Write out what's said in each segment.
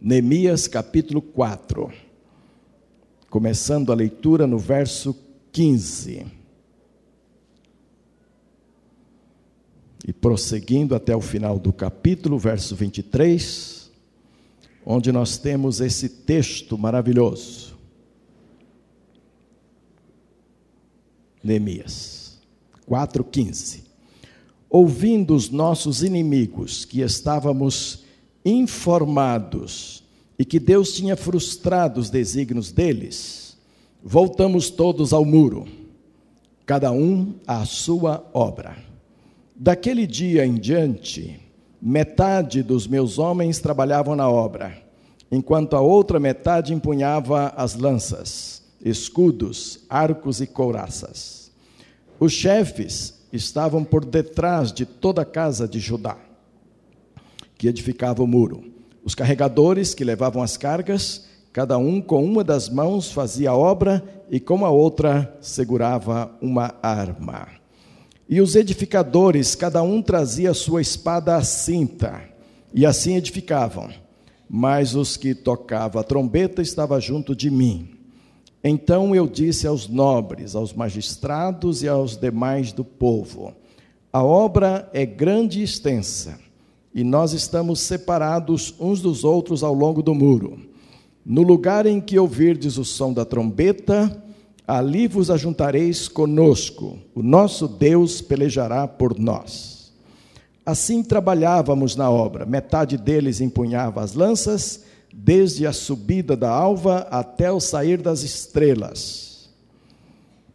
Neemias capítulo 4, começando a leitura no verso 15. E prosseguindo até o final do capítulo, verso 23, onde nós temos esse texto maravilhoso. Neemias 4,15. Ouvindo os nossos inimigos que estávamos informados e que Deus tinha frustrado os desígnios deles, voltamos todos ao muro, cada um à sua obra. Daquele dia em diante, metade dos meus homens trabalhavam na obra, enquanto a outra metade empunhava as lanças, escudos, arcos e couraças. Os chefes estavam por detrás de toda a casa de Judá que edificava o muro. Os carregadores que levavam as cargas, cada um com uma das mãos fazia a obra e com a outra segurava uma arma. E os edificadores, cada um trazia sua espada à cinta, e assim edificavam. Mas os que tocavam a trombeta estavam junto de mim. Então eu disse aos nobres, aos magistrados e aos demais do povo: A obra é grande e extensa e nós estamos separados uns dos outros ao longo do muro. No lugar em que ouvirdes o som da trombeta, ali vos ajuntareis conosco, o nosso Deus pelejará por nós. Assim trabalhávamos na obra, metade deles empunhava as lanças, desde a subida da alva até o sair das estrelas.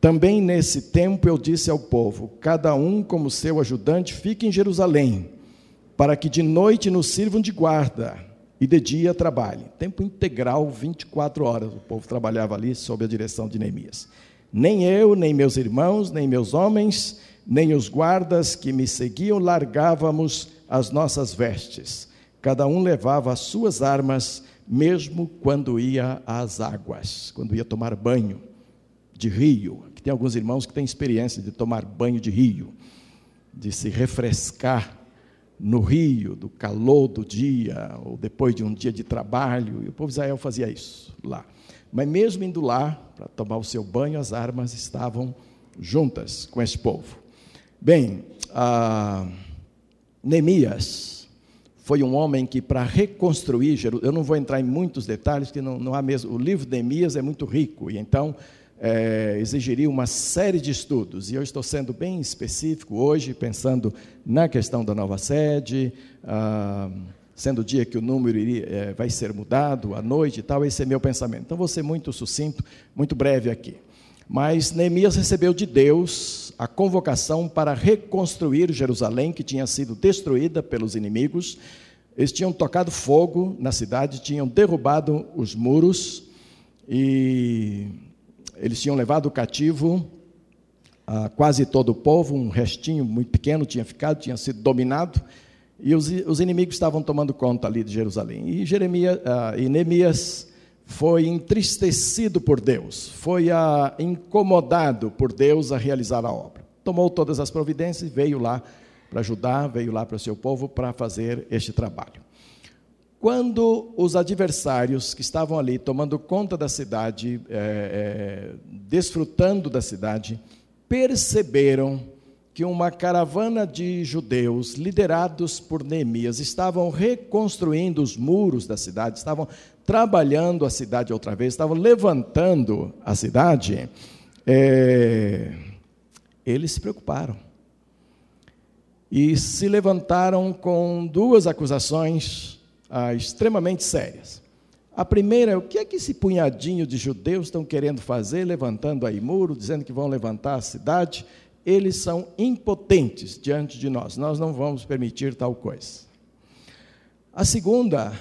Também nesse tempo eu disse ao povo: cada um como seu ajudante fique em Jerusalém para que de noite nos sirvam de guarda e de dia trabalhem. Tempo integral, 24 horas, o povo trabalhava ali sob a direção de Neemias. Nem eu, nem meus irmãos, nem meus homens, nem os guardas que me seguiam largávamos as nossas vestes. Cada um levava as suas armas, mesmo quando ia às águas, quando ia tomar banho de rio. Aqui tem alguns irmãos que têm experiência de tomar banho de rio, de se refrescar no rio, do calor do dia, ou depois de um dia de trabalho, e o povo de Israel fazia isso lá. Mas mesmo indo lá para tomar o seu banho, as armas estavam juntas com esse povo. Bem, Neemias foi um homem que, para reconstruir Jerusalém, eu não vou entrar em muitos detalhes, porque não, não há mesmo. O livro de Neemias é muito rico, e então é, exigiria uma série de estudos, e eu estou sendo bem específico hoje, pensando na questão da nova sede, ah, sendo o dia que o número iria, é, vai ser mudado, à noite e tal, esse é meu pensamento. Então, vou ser muito sucinto, muito breve aqui. Mas Neemias recebeu de Deus a convocação para reconstruir Jerusalém, que tinha sido destruída pelos inimigos. Eles tinham tocado fogo na cidade, tinham derrubado os muros, e eles tinham levado cativo a quase todo o povo, um restinho muito pequeno tinha ficado, tinha sido dominado, e os, os inimigos estavam tomando conta ali de Jerusalém. E, Jeremias, uh, e Neemias foi entristecido por Deus, foi uh, incomodado por Deus a realizar a obra. Tomou todas as providências e veio lá para ajudar, veio lá para o seu povo para fazer este trabalho. Quando os adversários que estavam ali tomando conta da cidade, é, é, desfrutando da cidade, perceberam que uma caravana de judeus, liderados por Neemias, estavam reconstruindo os muros da cidade, estavam trabalhando a cidade outra vez, estavam levantando a cidade, é, eles se preocuparam. E se levantaram com duas acusações ah, extremamente sérias. A primeira é o que é que esse punhadinho de judeus estão querendo fazer, levantando aí muro, dizendo que vão levantar a cidade. Eles são impotentes diante de nós, nós não vamos permitir tal coisa. A segunda,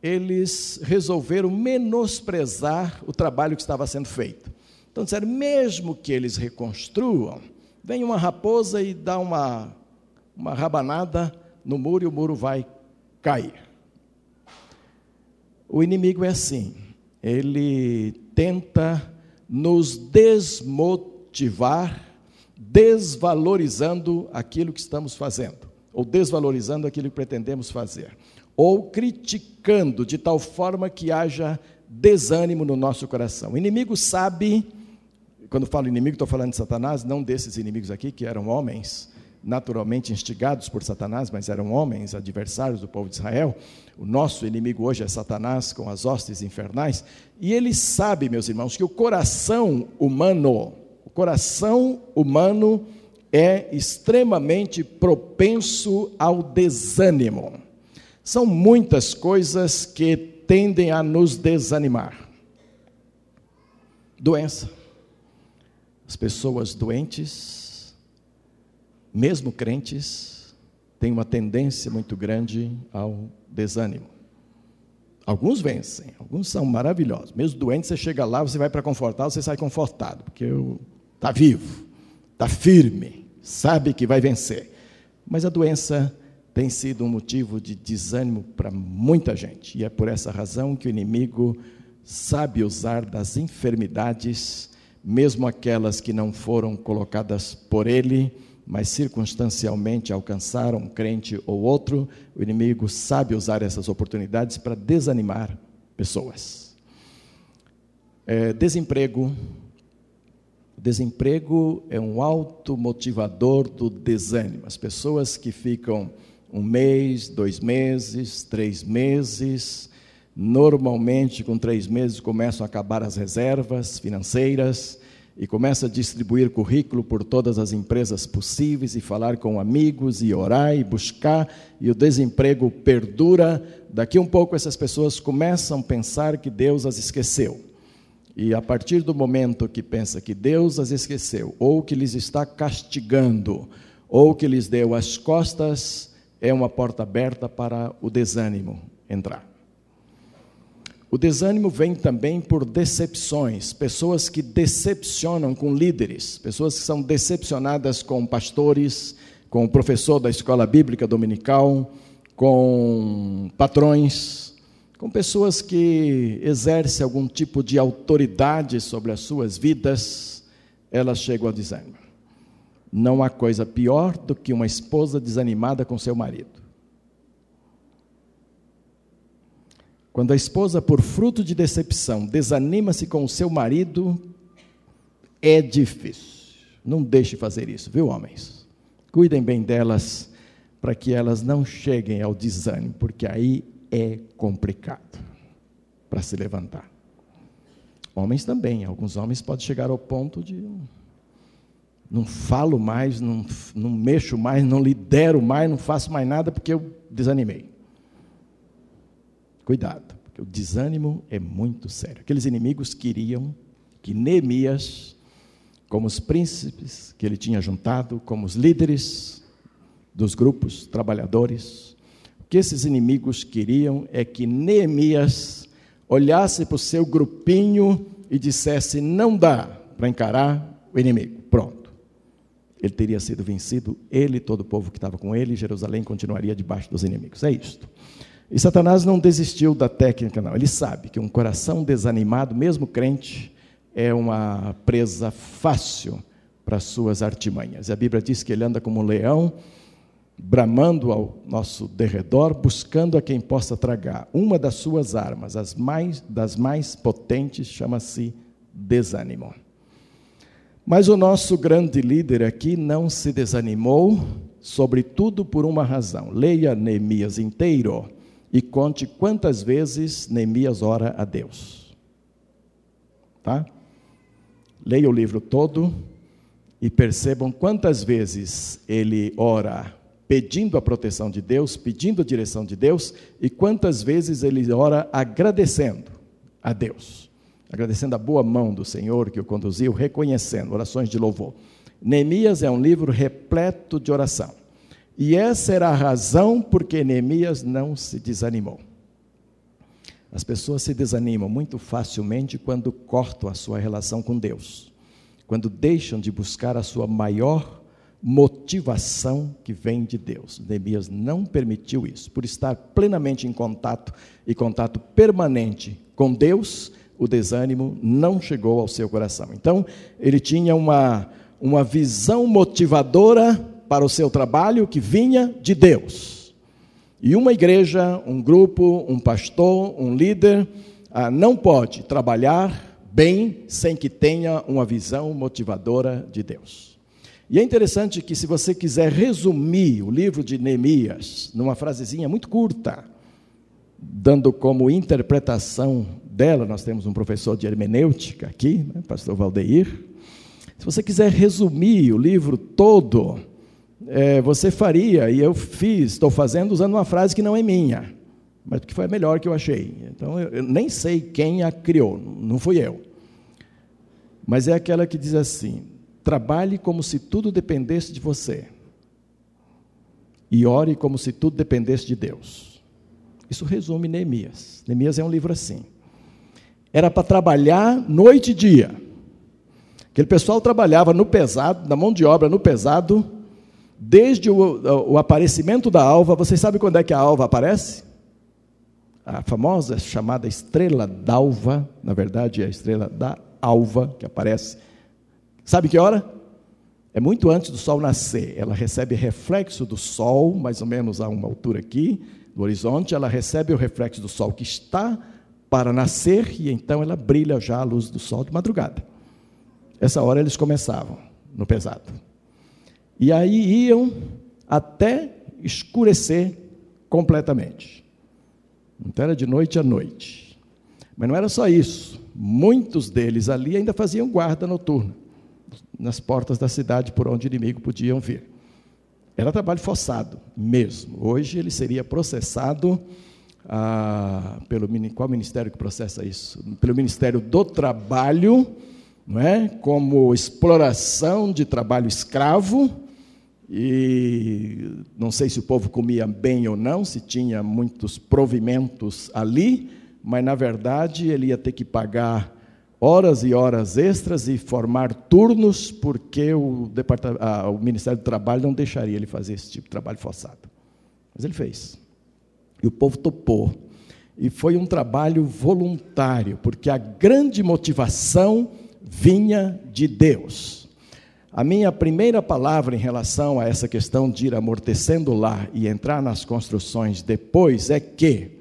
eles resolveram menosprezar o trabalho que estava sendo feito. Então disseram, mesmo que eles reconstruam, vem uma raposa e dá uma, uma rabanada no muro e o muro vai cair. O inimigo é assim, ele tenta nos desmotivar, desvalorizando aquilo que estamos fazendo, ou desvalorizando aquilo que pretendemos fazer. ou criticando de tal forma que haja desânimo no nosso coração. O inimigo sabe, quando falo inimigo, estou falando de Satanás, não desses inimigos aqui que eram homens, naturalmente instigados por Satanás, mas eram homens adversários do povo de Israel. O nosso inimigo hoje é Satanás com as hostes infernais, e ele sabe, meus irmãos, que o coração humano, o coração humano é extremamente propenso ao desânimo. São muitas coisas que tendem a nos desanimar. Doença. As pessoas doentes, mesmo crentes, têm uma tendência muito grande ao desânimo. Alguns vencem, alguns são maravilhosos. Mesmo doente, você chega lá, você vai para confortar, você sai confortado, porque está vivo, está firme, sabe que vai vencer. Mas a doença tem sido um motivo de desânimo para muita gente. E é por essa razão que o inimigo sabe usar das enfermidades, mesmo aquelas que não foram colocadas por ele, mas circunstancialmente alcançaram um crente ou outro, o inimigo sabe usar essas oportunidades para desanimar pessoas. É, desemprego. Desemprego é um alto motivador do desânimo. As pessoas que ficam um mês, dois meses, três meses. Normalmente, com três meses, começam a acabar as reservas financeiras e começa a distribuir currículo por todas as empresas possíveis e falar com amigos e orar e buscar, e o desemprego perdura. Daqui um pouco, essas pessoas começam a pensar que Deus as esqueceu. E a partir do momento que pensa que Deus as esqueceu, ou que lhes está castigando, ou que lhes deu as costas, é uma porta aberta para o desânimo entrar. O desânimo vem também por decepções, pessoas que decepcionam com líderes, pessoas que são decepcionadas com pastores, com o professor da escola bíblica dominical, com patrões, com pessoas que exercem algum tipo de autoridade sobre as suas vidas, elas chegam ao desânimo. Não há coisa pior do que uma esposa desanimada com seu marido. Quando a esposa, por fruto de decepção, desanima-se com o seu marido, é difícil. Não deixe fazer isso, viu, homens? Cuidem bem delas para que elas não cheguem ao desânimo, porque aí é complicado para se levantar. Homens também, alguns homens podem chegar ao ponto de não falo mais, não, não mexo mais, não lidero mais, não faço mais nada porque eu desanimei. Cuidado, porque o desânimo é muito sério. Aqueles inimigos queriam que Neemias, como os príncipes que ele tinha juntado, como os líderes dos grupos trabalhadores, o que esses inimigos queriam é que Neemias olhasse para o seu grupinho e dissesse: não dá para encarar o inimigo. Pronto ele teria sido vencido, ele e todo o povo que estava com ele, Jerusalém continuaria debaixo dos inimigos. É isto. E Satanás não desistiu da técnica, não. Ele sabe que um coração desanimado, mesmo crente, é uma presa fácil para suas artimanhas. A Bíblia diz que ele anda como um leão, bramando ao nosso derredor, buscando a quem possa tragar. Uma das suas armas, as mais, das mais potentes, chama-se desânimo. Mas o nosso grande líder aqui não se desanimou, sobretudo por uma razão. Leia Neemias inteiro e conte quantas vezes Neemias ora a Deus. Tá? Leia o livro todo e percebam quantas vezes ele ora pedindo a proteção de Deus, pedindo a direção de Deus, e quantas vezes ele ora agradecendo a Deus agradecendo a boa mão do Senhor que o conduziu, reconhecendo orações de louvor. Neemias é um livro repleto de oração. E essa era a razão por que Neemias não se desanimou. As pessoas se desanimam muito facilmente quando cortam a sua relação com Deus, quando deixam de buscar a sua maior motivação que vem de Deus. Neemias não permitiu isso, por estar plenamente em contato e contato permanente com Deus, o desânimo não chegou ao seu coração. Então, ele tinha uma, uma visão motivadora para o seu trabalho que vinha de Deus. E uma igreja, um grupo, um pastor, um líder, ah, não pode trabalhar bem sem que tenha uma visão motivadora de Deus. E é interessante que, se você quiser resumir o livro de Neemias numa frasezinha muito curta, dando como interpretação dela, nós temos um professor de hermenêutica aqui, né, pastor Valdeir. Se você quiser resumir o livro todo, é, você faria, e eu fiz, estou fazendo usando uma frase que não é minha, mas que foi a melhor que eu achei. Então, eu, eu nem sei quem a criou, não fui eu. Mas é aquela que diz assim: Trabalhe como se tudo dependesse de você. E ore como se tudo dependesse de Deus. Isso resume Neemias. Neemias é um livro assim. Era para trabalhar noite e dia. Aquele pessoal trabalhava no pesado, na mão de obra no pesado, desde o, o aparecimento da alva. Vocês sabem quando é que a alva aparece? A famosa chamada estrela d'alva, na verdade é a estrela da alva que aparece Sabe que hora? É muito antes do sol nascer. Ela recebe reflexo do sol, mais ou menos a uma altura aqui, no horizonte. Ela recebe o reflexo do sol que está para nascer e então ela brilha já a luz do sol de madrugada. Essa hora eles começavam no pesado. E aí iam até escurecer completamente. Então era de noite a noite. Mas não era só isso. Muitos deles ali ainda faziam guarda noturna nas portas da cidade por onde o inimigo podiam vir. Era trabalho forçado mesmo. Hoje ele seria processado ah, pelo qual ministério que processa isso? Pelo Ministério do Trabalho, não é? Como exploração de trabalho escravo. E não sei se o povo comia bem ou não, se tinha muitos provimentos ali, mas na verdade ele ia ter que pagar horas e horas extras e formar turnos, porque o, ah, o Ministério do Trabalho não deixaria ele fazer esse tipo de trabalho forçado. Mas ele fez. E o povo topou. E foi um trabalho voluntário, porque a grande motivação vinha de Deus. A minha primeira palavra em relação a essa questão de ir amortecendo lá e entrar nas construções depois é que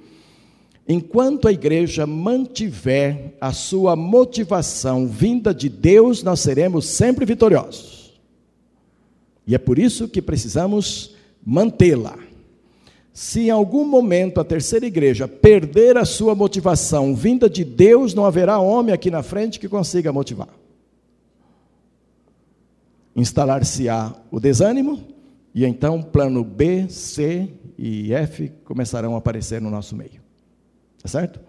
Enquanto a igreja mantiver a sua motivação vinda de Deus, nós seremos sempre vitoriosos. E é por isso que precisamos mantê-la. Se em algum momento a terceira igreja perder a sua motivação vinda de Deus, não haverá homem aqui na frente que consiga motivar. Instalar-se-á o desânimo, e então plano B, C e F começarão a aparecer no nosso meio. Tá certo?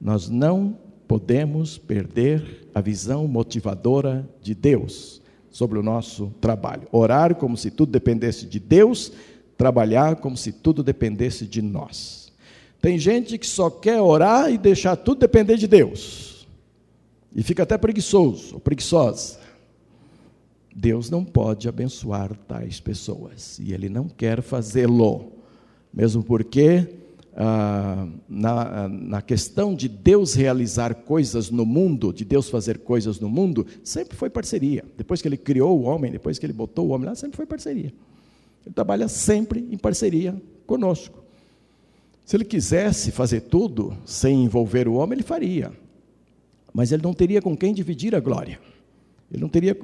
Nós não podemos perder a visão motivadora de Deus sobre o nosso trabalho. Orar como se tudo dependesse de Deus, trabalhar como se tudo dependesse de nós. Tem gente que só quer orar e deixar tudo depender de Deus. E fica até preguiçoso ou preguiçosa. Deus não pode abençoar tais pessoas e Ele não quer fazê-lo, mesmo porque ah, na, na questão de Deus realizar coisas no mundo, de Deus fazer coisas no mundo, sempre foi parceria. Depois que ele criou o homem, depois que ele botou o homem lá, sempre foi parceria. Ele trabalha sempre em parceria conosco. Se ele quisesse fazer tudo sem envolver o homem, ele faria. Mas ele não teria com quem dividir a glória. Ele não teria,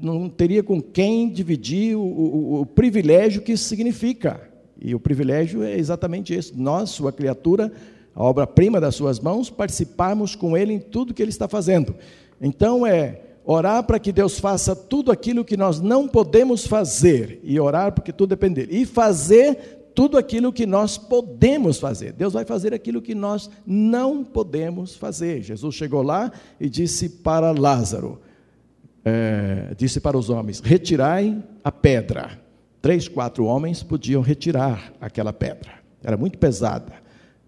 não teria com quem dividir o, o, o privilégio que isso significa. E o privilégio é exatamente esse: nós, sua criatura, a obra-prima das suas mãos, participarmos com Ele em tudo que Ele está fazendo. Então é orar para que Deus faça tudo aquilo que nós não podemos fazer, e orar porque tudo depende dele, e fazer tudo aquilo que nós podemos fazer. Deus vai fazer aquilo que nós não podemos fazer. Jesus chegou lá e disse para Lázaro, é, disse para os homens: retirai a pedra três, quatro homens podiam retirar aquela pedra. Era muito pesada,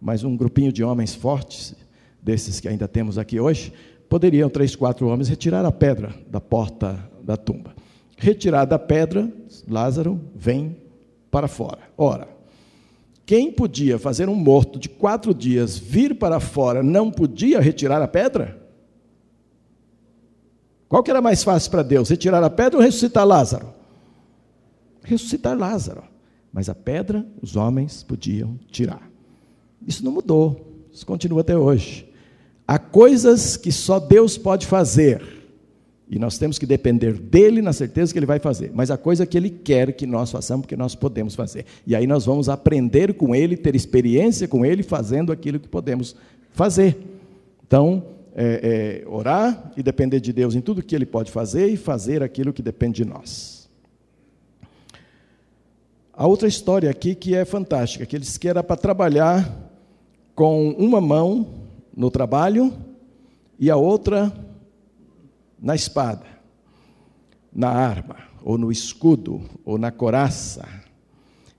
mas um grupinho de homens fortes, desses que ainda temos aqui hoje, poderiam, três, quatro homens, retirar a pedra da porta da tumba. Retirada a pedra, Lázaro vem para fora. Ora, quem podia fazer um morto de quatro dias vir para fora não podia retirar a pedra? Qual que era mais fácil para Deus, retirar a pedra ou ressuscitar Lázaro? ressuscitar Lázaro. mas a pedra os homens podiam tirar. Isso não mudou, isso continua até hoje. Há coisas que só Deus pode fazer, e nós temos que depender dele na certeza que ele vai fazer. Mas a coisa que ele quer que nós façamos, porque nós podemos fazer. E aí nós vamos aprender com ele, ter experiência com ele, fazendo aquilo que podemos fazer. Então, é, é, orar e depender de Deus em tudo que ele pode fazer e fazer aquilo que depende de nós. A outra história aqui que é fantástica, que eles que era para trabalhar com uma mão no trabalho e a outra na espada, na arma, ou no escudo, ou na coraça.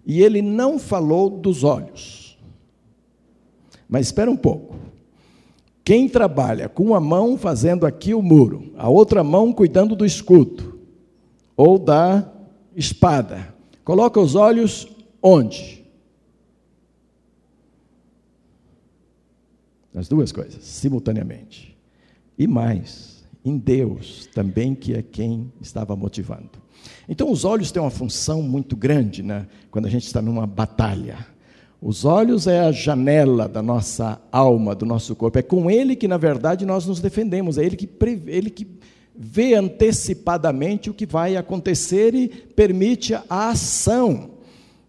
E ele não falou dos olhos. Mas espera um pouco. Quem trabalha com uma mão fazendo aqui o muro, a outra mão cuidando do escudo ou da espada, coloca os olhos onde? As duas coisas, simultaneamente. E mais, em Deus também, que é quem estava motivando. Então, os olhos têm uma função muito grande né, quando a gente está numa batalha. Os olhos é a janela da nossa alma, do nosso corpo. É com ele que, na verdade, nós nos defendemos. É ele que, ele que vê antecipadamente o que vai acontecer e permite a ação.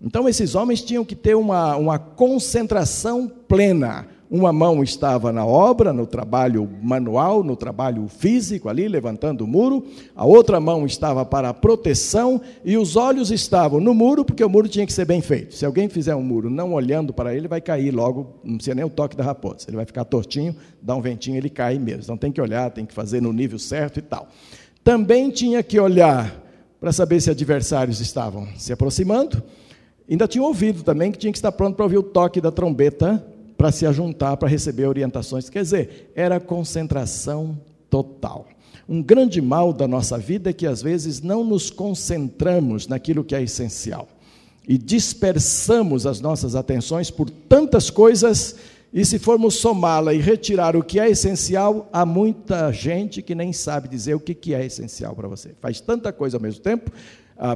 Então, esses homens tinham que ter uma, uma concentração plena uma mão estava na obra, no trabalho manual, no trabalho físico ali, levantando o muro, a outra mão estava para a proteção e os olhos estavam no muro, porque o muro tinha que ser bem feito. Se alguém fizer um muro não olhando para ele, vai cair logo, não precisa nem o toque da raposa. Ele vai ficar tortinho, dá um ventinho, ele cai mesmo. Então tem que olhar, tem que fazer no nível certo e tal. Também tinha que olhar para saber se adversários estavam se aproximando. Ainda tinha ouvido também que tinha que estar pronto para ouvir o toque da trombeta para se ajuntar, para receber orientações. Quer dizer, era concentração total. Um grande mal da nossa vida é que às vezes não nos concentramos naquilo que é essencial e dispersamos as nossas atenções por tantas coisas. E se formos somá-la e retirar o que é essencial, há muita gente que nem sabe dizer o que é essencial para você. Faz tanta coisa ao mesmo tempo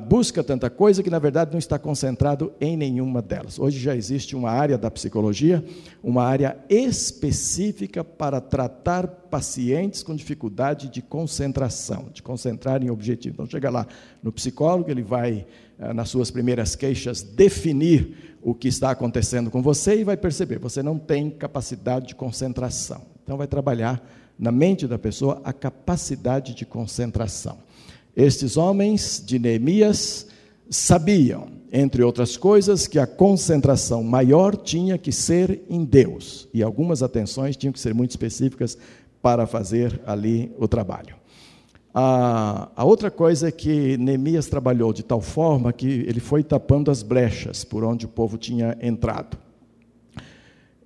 busca tanta coisa que, na verdade, não está concentrado em nenhuma delas. Hoje já existe uma área da psicologia, uma área específica para tratar pacientes com dificuldade de concentração, de concentrar em objetivo. Então, chega lá no psicólogo, ele vai, ah, nas suas primeiras queixas, definir o que está acontecendo com você e vai perceber, você não tem capacidade de concentração. Então, vai trabalhar na mente da pessoa a capacidade de concentração. Estes homens de Neemias sabiam, entre outras coisas, que a concentração maior tinha que ser em Deus, e algumas atenções tinham que ser muito específicas para fazer ali o trabalho. A, a, outra coisa é que Neemias trabalhou de tal forma que ele foi tapando as brechas por onde o povo tinha entrado.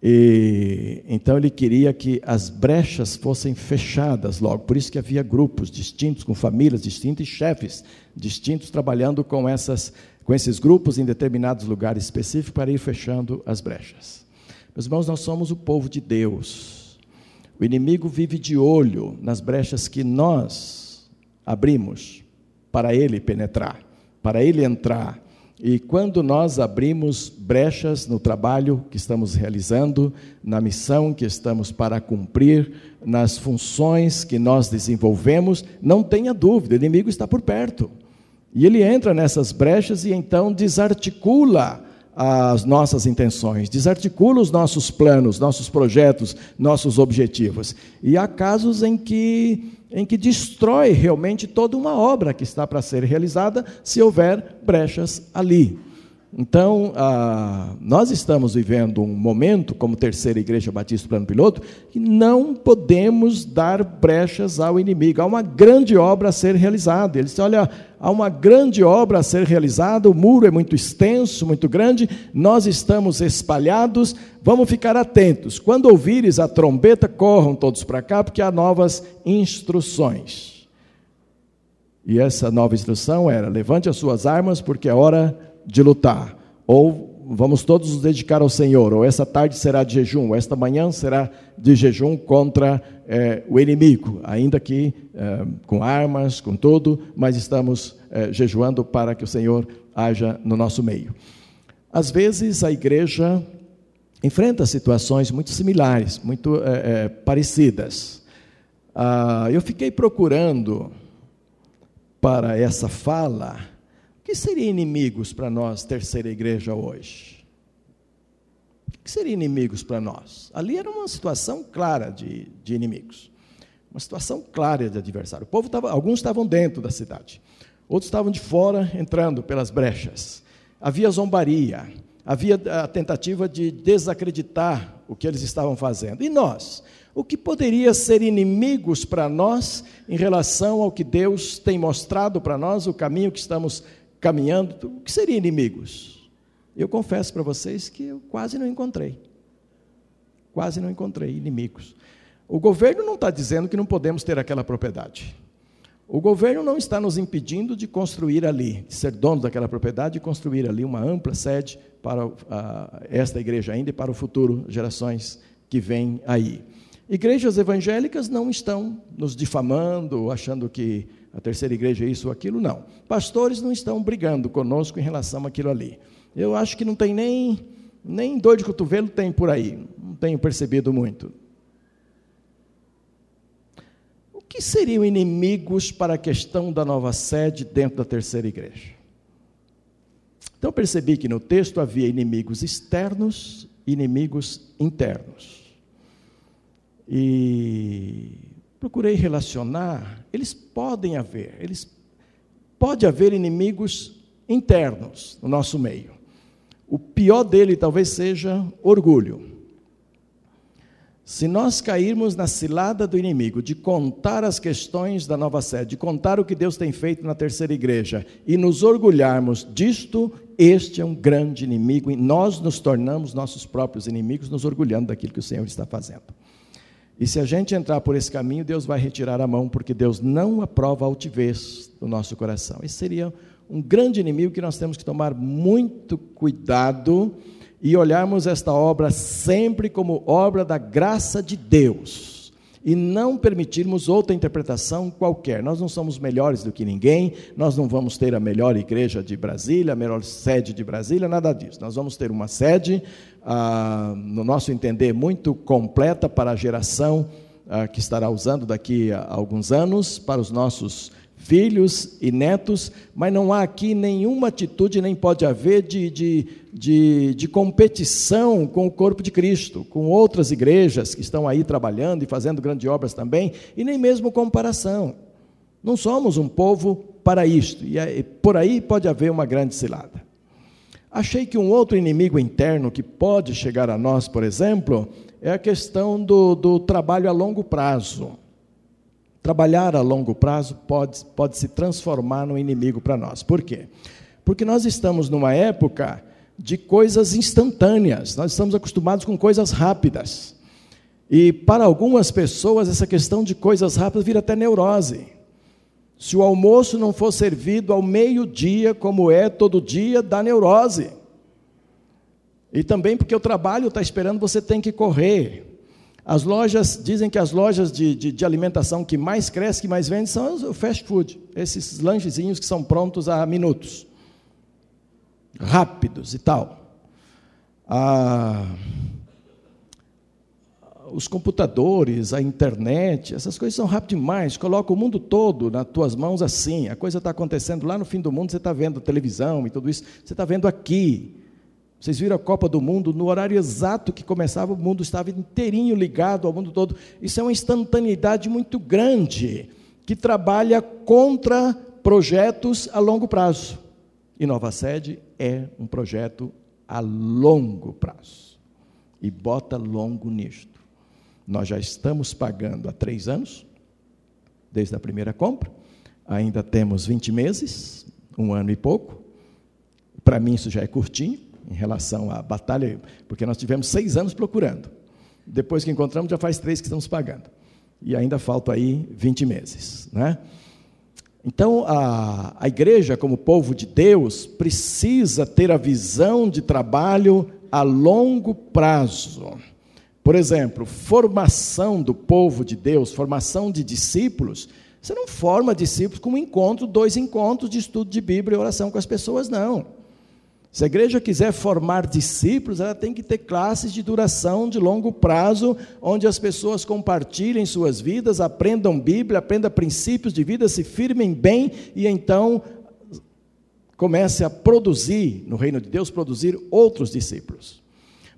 E, então ele queria que as brechas fossem fechadas logo, por isso que havia grupos distintos, com famílias distintas e chefes distintos trabalhando com, essas, com esses grupos em determinados lugares específicos para ir fechando as brechas. Meus irmãos, nós somos o povo de Deus. O inimigo vive de olho nas brechas que nós abrimos para ele penetrar, para ele entrar e quando nós abrimos brechas no trabalho que estamos realizando, na missão que estamos para cumprir, nas funções que nós desenvolvemos, não tenha dúvida, o inimigo está por perto. E ele entra nessas brechas e então desarticula as nossas intenções, desarticula os nossos planos, nossos projetos, nossos objetivos. E há casos em que em que destrói realmente toda uma obra que está para ser realizada se houver brechas ali. Então, ah, nós estamos vivendo um momento, como terceira igreja batista plano piloto, que não podemos dar brechas ao inimigo. Há uma grande obra a ser realizada. Ele disse: olha, há uma grande obra a ser realizada, o muro é muito extenso, muito grande, nós estamos espalhados, vamos ficar atentos. Quando ouvires a trombeta, corram todos para cá, porque há novas instruções. E essa nova instrução era: levante as suas armas, porque é hora de lutar. Ou vamos todos nos dedicar ao Senhor, ou essa tarde será de jejum, ou esta manhã será de jejum contra é, o inimigo, ainda que é, com armas, com tudo, mas estamos é, jejuando para que o Senhor haja no nosso meio. Às vezes a igreja enfrenta situações muito similares, muito parecidas. Ah, eu fiquei procurando para essa fala que seria inimigos para nós, terceira igreja, hoje? O que seria inimigos para nós? Ali era uma situação clara de, de inimigos, uma situação clara de adversário. O povo tava, alguns estavam dentro da cidade, outros estavam de fora, entrando pelas brechas. Havia zombaria, havia a tentativa de desacreditar o que eles estavam fazendo. E nós? O que poderia ser inimigos para nós em relação ao que Deus tem mostrado para nós, o caminho que estamos caminhando? O que seria inimigos? Eu confesso para vocês que eu quase não encontrei. Quase não encontrei inimigos. O governo não está dizendo que não podemos ter aquela propriedade. O governo não está nos impedindo de construir ali, de ser dono daquela propriedade e construir ali uma ampla sede para esta igreja ainda e para o futuro, gerações que vêm aí. Igrejas evangélicas não estão nos difamando, achando que a terceira igreja é isso ou aquilo, não. Pastores não estão brigando conosco em relação àquilo ali. Eu acho que não tem nem, nem dor de cotovelo tem por aí, não tenho percebido muito. que seriam inimigos para a questão da nova sede dentro da terceira igreja? Então percebi que no texto havia inimigos externos e inimigos internos. E procurei relacionar, eles podem haver, eles pode haver inimigos internos no nosso meio. O pior dele talvez seja orgulho. Se nós cairmos na cilada do inimigo de contar as questões da nova sede, de contar o que Deus tem feito na terceira igreja e nos orgulharmos disto, este é um grande inimigo e nós nos tornamos nossos próprios inimigos, nos orgulhando daquilo que o Senhor está fazendo. E se a gente entrar por esse caminho, Deus vai retirar a mão, porque Deus não aprova a altivez do nosso coração. Esse seria um grande inimigo que nós temos que tomar muito cuidado e olharmos esta obra sempre como obra da graça de Deus e não permitirmos outra interpretação qualquer. Nós não somos melhores do que ninguém, nós não vamos ter a melhor igreja de Brasília, a melhor sede de Brasília, nada disso. Nós vamos ter uma sede, ah, no nosso entender, muito completa para a geração ah, que estará usando daqui a alguns anos, para os nossos filhos e netos, mas não há aqui nenhuma atitude, nem pode haver de, de, de, de, competição com o corpo de Cristo, com outras igrejas que estão aí trabalhando e fazendo grandes obras também, e nem mesmo comparação. Não somos um povo para isto, e por aí pode haver uma grande cilada. Achei que um outro inimigo interno que pode chegar a nós, por exemplo, é a questão do, do trabalho a longo prazo. Trabalhar a longo prazo pode, pode se transformar no inimigo para nós. Por quê? Porque nós estamos numa época de coisas instantâneas, nós estamos acostumados com coisas rápidas. E para algumas pessoas, essa questão de coisas rápidas vira até neurose. Se o almoço não for servido ao meio-dia, como é todo dia, dá neurose. E também porque o trabalho está esperando, você tem que correr. As lojas, dizem que as lojas de, de, de, alimentação que mais crescem, que mais vendem, são o fast food, esses lanchezinhos que são prontos a minutos, rápidos e tal. Ah, os computadores, a internet, essas coisas são rápidas demais, coloca o mundo todo nas tuas mãos assim, a coisa está acontecendo lá no fim do mundo, você está vendo televisão e tudo isso, você está vendo aqui. Vocês viram a Copa do Mundo, no horário exato que começava, o mundo estava inteirinho ligado ao mundo todo. Isso é uma instantaneidade muito grande, que trabalha contra projetos a longo prazo. E Nova Sede é um projeto a longo prazo. E bota longo nisto. Nós já estamos pagando há três anos, desde a primeira compra, ainda temos 20 meses, um ano e pouco. Para mim isso já é curtinho em relação à batalha, porque nós tivemos seis anos procurando. Depois que encontramos, já faz três que estamos pagando. E ainda faltam aí 20 meses. Né? Então, a, a igreja, como povo de Deus, precisa ter a visão de trabalho a longo prazo. Por exemplo, formação do povo de Deus, formação de discípulos. Você não forma discípulos com um encontro, dois encontros de estudo de Bíblia e oração com as pessoas, não. Se a igreja quiser formar discípulos, ela tem que ter classes de duração de longo prazo, onde as pessoas compartilhem suas vidas, aprendam Bíblia, aprendam princípios de vida, se firmem bem e então comece a produzir, no reino de Deus, produzir outros discípulos.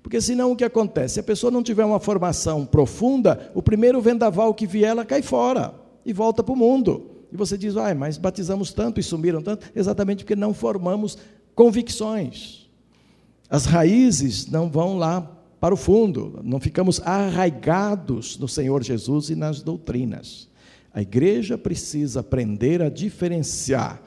Porque senão o que acontece? Se a pessoa não tiver uma formação profunda, o primeiro vendaval que vier, ela cai fora e volta para o mundo. E você diz, ah, mas batizamos tanto e sumiram tanto, exatamente porque não formamos convicções. As raízes não vão lá para o fundo, não ficamos arraigados no Senhor Jesus e nas doutrinas. A igreja precisa aprender a diferenciar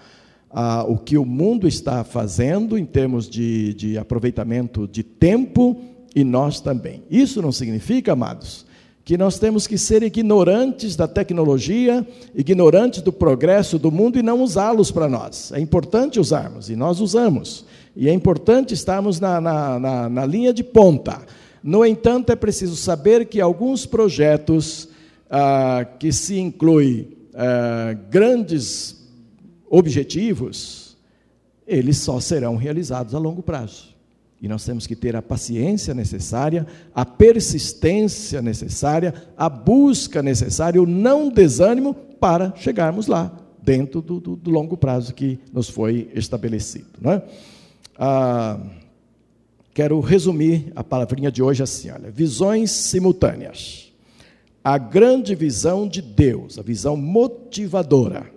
ah, o que o mundo está fazendo em termos de, de aproveitamento de tempo e nós também. Isso não significa, amados, que nós temos que ser ignorantes da tecnologia, ignorantes do progresso do mundo e não usá-los para nós. É importante usarmos, e nós usamos. E é importante estarmos na, na, na, na linha de ponta. No entanto, é preciso saber que alguns projetos ah, que se incluem ah, grandes objetivos, eles só serão realizados a longo prazo. E nós temos que ter a paciência necessária, a persistência necessária, a busca necessária, o não desânimo para chegarmos lá, dentro do, do, do longo prazo que nos foi estabelecido. Não é? ah, quero resumir a palavrinha de hoje assim: olha, visões simultâneas. A grande visão de Deus, a visão motivadora.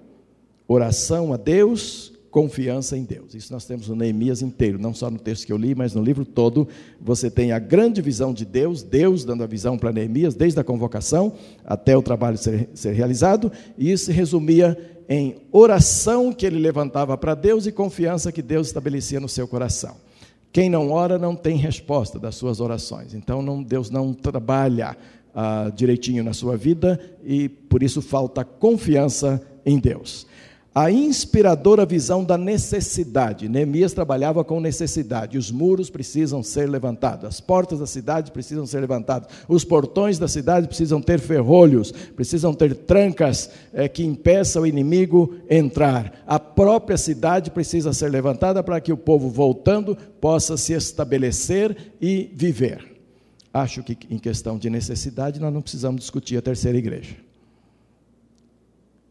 Oração a Deus, confiança em Deus. Isso nós temos no Neemias inteiro, não só no texto que eu li, mas no livro todo. Você tem a grande visão de Deus, Deus dando a visão para Neemias, desde a convocação até o trabalho ser, ser realizado, e isso se resumia em oração que ele levantava para Deus e confiança que Deus estabelecia no seu coração. Quem não ora não tem resposta das suas orações. Então não, Deus não trabalha ah, direitinho na sua vida e por isso falta confiança em Deus a inspiradora visão da necessidade. Neemias trabalhava com necessidade. Os muros precisam ser levantados, as portas da cidade precisam ser levantadas, os portões da cidade precisam ter ferrolhos, precisam ter trancas é, que impeçam o inimigo entrar. A própria cidade precisa ser levantada para que o povo, voltando, possa se estabelecer e viver. Acho que, em questão de necessidade, nós não precisamos discutir a terceira igreja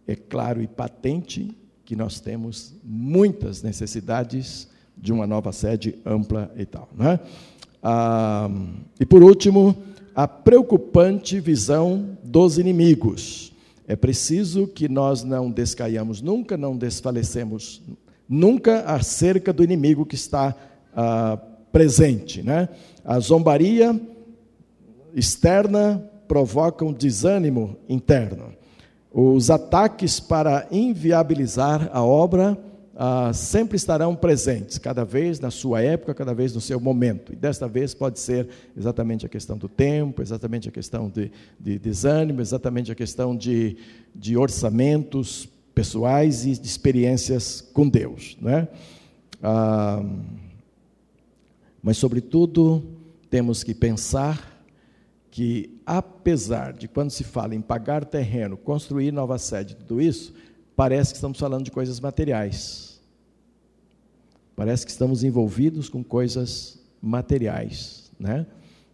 é claro e patente que nós temos muitas necessidades de uma nova sede ampla e tal. Né? Ah, e por último, a preocupante visão dos inimigos. É preciso que nós não descaiamos nunca, não desfalecemos nunca acerca do inimigo que está ah, presente. Né? A zombaria externa provoca um desânimo interno. Os ataques para inviabilizar a obra ah, sempre estarão presentes, cada vez na sua época, cada vez no seu momento. E desta vez pode ser exatamente a questão do tempo, exatamente a questão de, de desânimo, exatamente a questão de, de orçamentos pessoais e de experiências com Deus. Né? Ah, mas, sobretudo, temos que pensar que, apesar de quando se fala em pagar terreno, construir nova sede, tudo isso, parece que estamos falando de coisas materiais. Parece que estamos envolvidos com coisas materiais, né?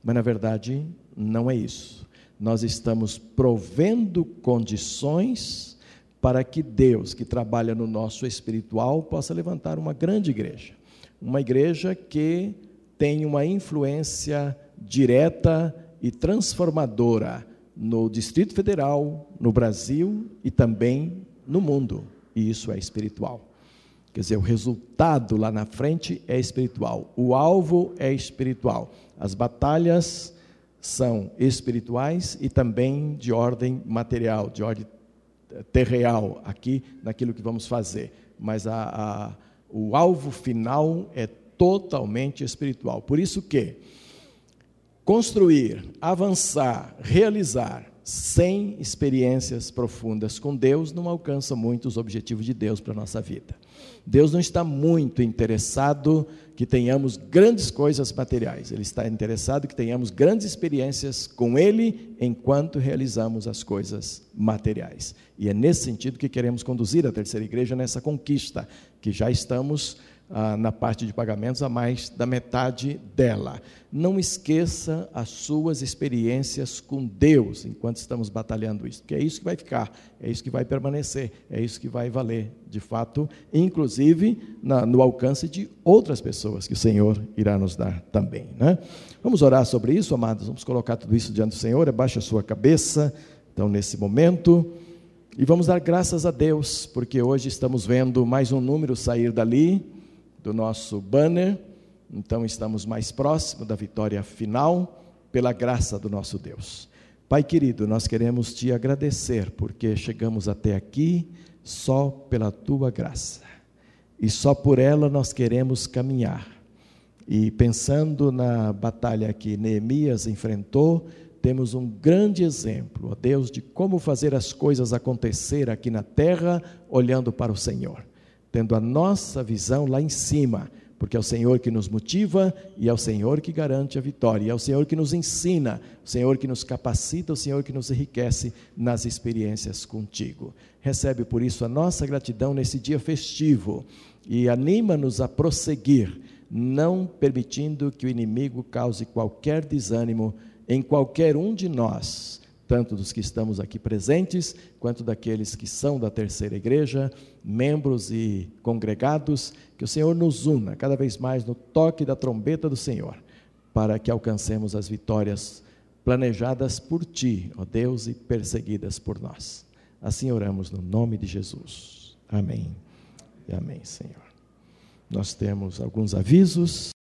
Mas na verdade não é isso. Nós estamos provendo condições para que Deus, que trabalha no nosso espiritual, possa levantar uma grande igreja. Uma igreja que tem uma influência direta e transformadora no Distrito Federal, no Brasil e também no mundo. E isso é espiritual. Quer dizer, o resultado lá na frente é espiritual, o alvo é espiritual. As batalhas são espirituais e também de ordem material, de ordem terreal, aqui naquilo que vamos fazer. Mas a, a, o alvo final é totalmente espiritual. Por isso que construir, avançar, realizar sem experiências profundas com Deus não alcança muito os objetivos de Deus para a nossa vida. Deus não está muito interessado que tenhamos grandes coisas materiais, Ele está interessado que tenhamos grandes experiências com Ele enquanto realizamos as coisas materiais. E é nesse sentido que queremos conduzir a terceira igreja nessa conquista, que já estamos ah, na parte de pagamentos a mais da metade dela. Não esqueça as suas experiências com Deus enquanto estamos batalhando isso, porque é isso que vai ficar, é isso que vai permanecer, é isso que vai valer, de fato, inclusive na, no alcance de outras pessoas que o Senhor irá nos dar também. Né? Vamos orar sobre isso, amados, vamos colocar tudo isso diante do Senhor, abaixa a sua cabeça, então, nesse momento. E vamos dar graças a Deus, porque hoje estamos vendo mais um número sair dali, do nosso banner. Então estamos mais próximos da vitória final, pela graça do nosso Deus. Pai querido, nós queremos te agradecer porque chegamos até aqui só pela tua graça. E só por ela nós queremos caminhar. E pensando na batalha que Neemias enfrentou, temos um grande exemplo, ó Deus, de como fazer as coisas acontecer aqui na terra, olhando para o Senhor tendo a nossa visão lá em cima, porque é o Senhor que nos motiva e é o Senhor que garante a vitória, é o Senhor que nos ensina, o Senhor que nos capacita, o Senhor que nos enriquece nas experiências contigo. Recebe por isso a nossa gratidão nesse dia festivo e anima-nos a prosseguir, não permitindo que o inimigo cause qualquer desânimo em qualquer um de nós tanto dos que estamos aqui presentes, quanto daqueles que são da terceira igreja, membros e congregados, que o Senhor nos una cada vez mais no toque da trombeta do Senhor, para que alcancemos as vitórias planejadas por Ti, ó Deus, e perseguidas por nós. Assim oramos no nome de Jesus. Amém. E amém, Senhor. Nós temos alguns avisos.